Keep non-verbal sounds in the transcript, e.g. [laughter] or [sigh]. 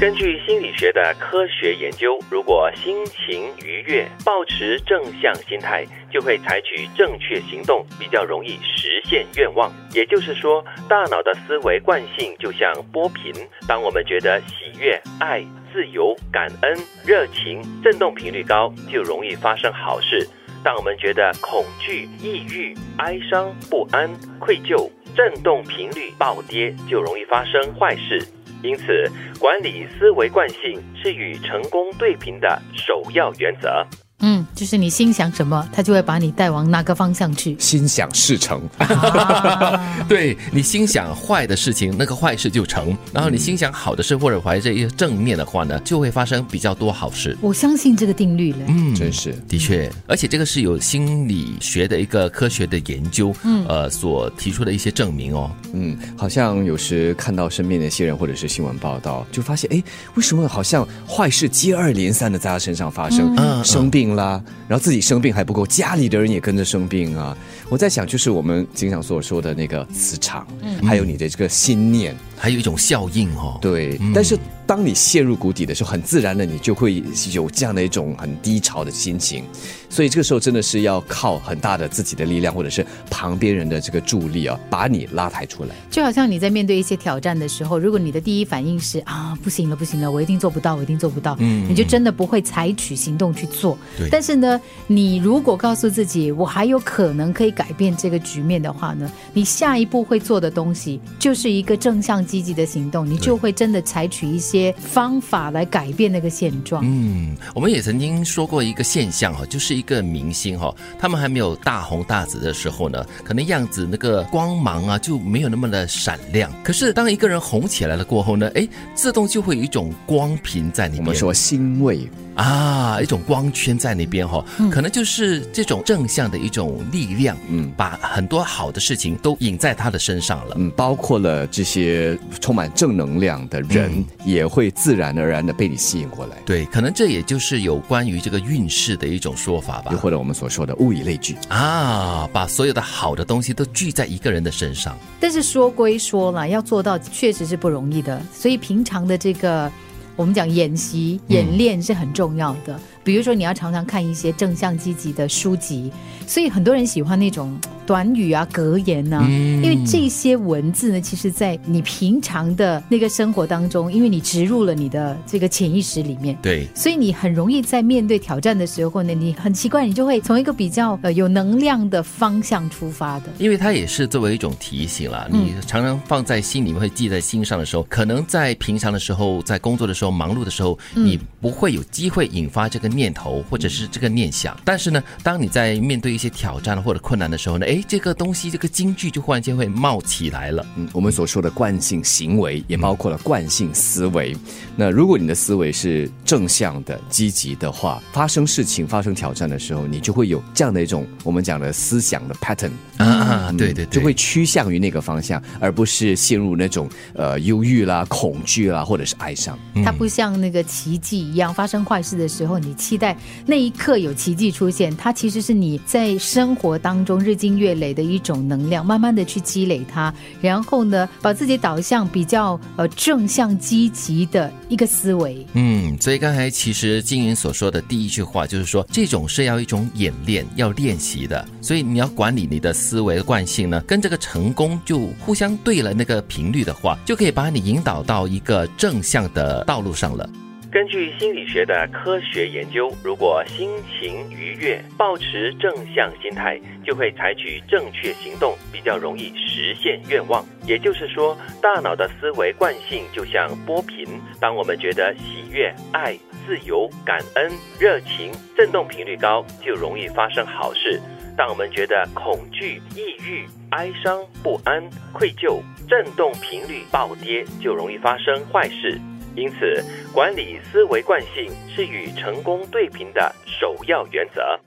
根据心理学的科学研究，如果心情愉悦，保持正向心态，就会采取正确行动，比较容易实现愿望。也就是说，大脑的思维惯性就像波频，当我们觉得喜悦、爱、自由、感恩、热情，振动频率高，就容易发生好事；当我们觉得恐惧、抑郁、哀伤、不安、愧疚，振动频率暴跌，就容易发生坏事。因此，管理思维惯性是与成功对平的首要原则。嗯，就是你心想什么，他就会把你带往哪个方向去。心想事成，[laughs] [laughs] 对你心想坏的事情，那个坏事就成；然后你心想好的事或者怀着一个正面的话呢，就会发生比较多好事。我相信这个定律了。嗯，真是的确，而且这个是有心理学的一个科学的研究，嗯，呃，所提出的一些证明哦。嗯，好像有时看到身边的一些人或者是新闻报道，就发现，哎，为什么好像坏事接二连三的在他身上发生？嗯生病啦，然后自己生病还不够，家里的人也跟着生病啊。我在想，就是我们经常所说的那个磁场，还有你的这个心念，还有一种效应哦。对。但是当你陷入谷底的时候，很自然的你就会有这样的一种很低潮的心情，所以这个时候真的是要靠很大的自己的力量，或者是旁边人的这个助力啊，把你拉抬出来。就好像你在面对一些挑战的时候，如果你的第一反应是啊，不行了，不行了，我一定做不到，我一定做不到，嗯。你就真的不会采取行动去做。对。但是呢，你如果告诉自己我还有可能可以改变这个局面的话呢，你下一步会做的东西就是一个正向积极的行动，你就会真的采取一些方法来改变那个现状。嗯，我们也曾经说过一个现象哈，就是一个明星哈，他们还没有大红大紫的时候呢，可能样子那个光芒啊就没有那么的闪亮。可是当一个人红起来了过后呢，哎，自动就会有一种光频在里面。我们说欣慰，啊，一种光圈在那边哈、嗯可能就是这种正向的一种力量，嗯把很多好的事情都引在他的身上了。嗯，包括了这些充满正能量的人，也会自然而然的被你吸引过来。对，可能这也就是有关于这个运势的一种说法吧又。或者我们所说的物以类聚，啊，把所有的好的东西都聚在一个人的身上。但是说归说了，要做到确实是不容易的，所以平常的这个我们讲演习、演练是很重要的。比如说，你要常常看一些正向积极的书籍，所以很多人喜欢那种短语啊、格言呐、因为这些文字呢，其实在你平常的那个生活当中，因为你植入了你的这个潜意识里面，对，所以你很容易在面对挑战的时候呢，你很奇怪，你就会从一个比较呃有能量的方向出发的。因为它也是作为一种提醒啦。你常常放在心里面，会记在心上的时候，可能在平常的时候，在工作的时候、忙碌的时候，你不会有机会引发这个念头或者是这个念想。但是呢，当你在面对一些挑战或者困难的时候呢，哎，这个东西这个京剧就忽然间会冒起来了。嗯，我们所说的惯性行为，也包括了惯性思维。那如果你的思维是正向的、积极的话，发生事情、发生挑战的时候，你就会有这样的一种我们讲的思想的 pattern。啊，对对对，就会趋向于那个方向，而不是陷入那种呃忧郁啦、恐惧啦，或者是哀伤。它不像那个奇迹一样，发生坏事的时候，你期待那一刻有奇迹出现。它其实是你在生活当中日积月累的一种能量，慢慢的去积累它，然后呢，把自己导向比较呃正向积极的一个思维。嗯，所以刚才其实金云所说的第一句话就是说，这种是要一种演练，要练习的。所以你要管理你的思维的惯性呢，跟这个成功就互相对了那个频率的话，就可以把你引导到一个正向的道路上了。根据心理学的科学研究，如果心情愉悦，保持正向心态，就会采取正确行动，比较容易实现愿望。也就是说，大脑的思维惯性就像波频，当我们觉得喜悦、爱、自由、感恩、热情，振动频率高，就容易发生好事。当我们觉得恐惧、抑郁、哀伤、不安、愧疚，振动频率暴跌，就容易发生坏事。因此，管理思维惯性是与成功对平的首要原则。